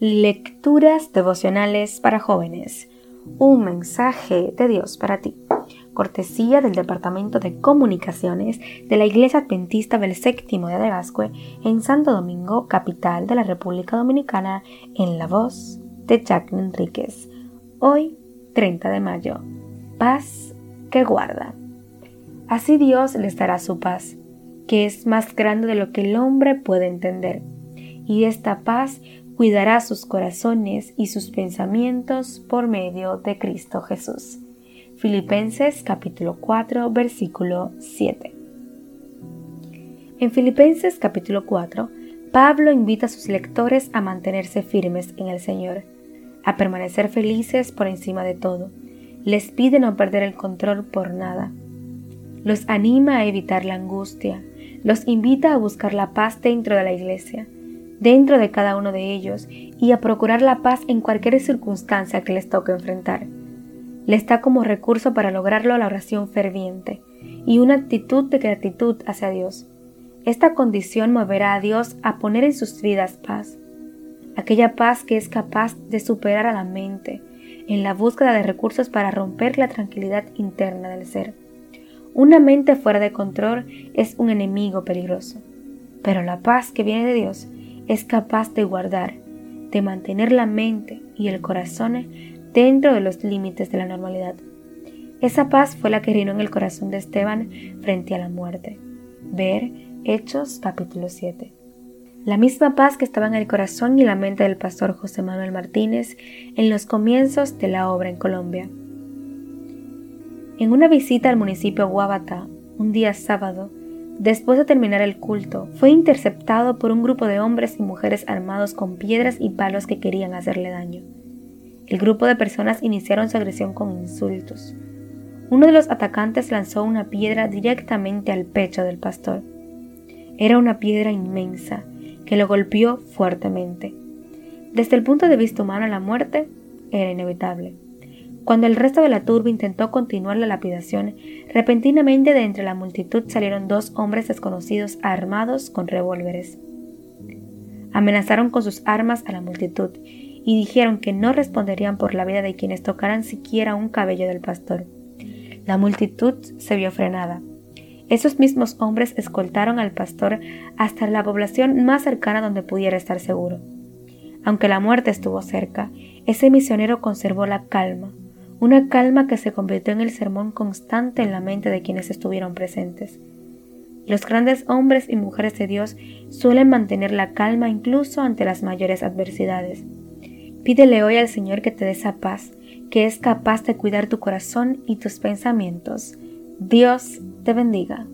Lecturas devocionales para jóvenes. Un mensaje de Dios para ti. Cortesía del Departamento de Comunicaciones de la Iglesia Adventista del Séptimo de Gascue en Santo Domingo, capital de la República Dominicana, en la voz de Jack Enríquez. Hoy, 30 de mayo. Paz que guarda. Así Dios les dará su paz, que es más grande de lo que el hombre puede entender. Y esta paz cuidará sus corazones y sus pensamientos por medio de Cristo Jesús. Filipenses capítulo 4 versículo 7. En Filipenses capítulo 4, Pablo invita a sus lectores a mantenerse firmes en el Señor, a permanecer felices por encima de todo. Les pide no perder el control por nada. Los anima a evitar la angustia, los invita a buscar la paz dentro de la iglesia, dentro de cada uno de ellos y a procurar la paz en cualquier circunstancia que les toque enfrentar. Les da como recurso para lograrlo la oración ferviente y una actitud de gratitud hacia Dios. Esta condición moverá a Dios a poner en sus vidas paz, aquella paz que es capaz de superar a la mente en la búsqueda de recursos para romper la tranquilidad interna del ser. Una mente fuera de control es un enemigo peligroso, pero la paz que viene de Dios es capaz de guardar, de mantener la mente y el corazón dentro de los límites de la normalidad. Esa paz fue la que reinó en el corazón de Esteban frente a la muerte. Ver Hechos capítulo 7. La misma paz que estaba en el corazón y la mente del pastor José Manuel Martínez en los comienzos de la obra en Colombia. En una visita al municipio Guabata, un día sábado, Después de terminar el culto, fue interceptado por un grupo de hombres y mujeres armados con piedras y palos que querían hacerle daño. El grupo de personas iniciaron su agresión con insultos. Uno de los atacantes lanzó una piedra directamente al pecho del pastor. Era una piedra inmensa que lo golpeó fuertemente. Desde el punto de vista humano, la muerte era inevitable. Cuando el resto de la turba intentó continuar la lapidación, repentinamente de entre la multitud salieron dos hombres desconocidos armados con revólveres. Amenazaron con sus armas a la multitud y dijeron que no responderían por la vida de quienes tocaran siquiera un cabello del pastor. La multitud se vio frenada. Esos mismos hombres escoltaron al pastor hasta la población más cercana donde pudiera estar seguro. Aunque la muerte estuvo cerca, ese misionero conservó la calma, una calma que se convirtió en el sermón constante en la mente de quienes estuvieron presentes. Los grandes hombres y mujeres de Dios suelen mantener la calma incluso ante las mayores adversidades. Pídele hoy al Señor que te dé esa paz, que es capaz de cuidar tu corazón y tus pensamientos. Dios te bendiga.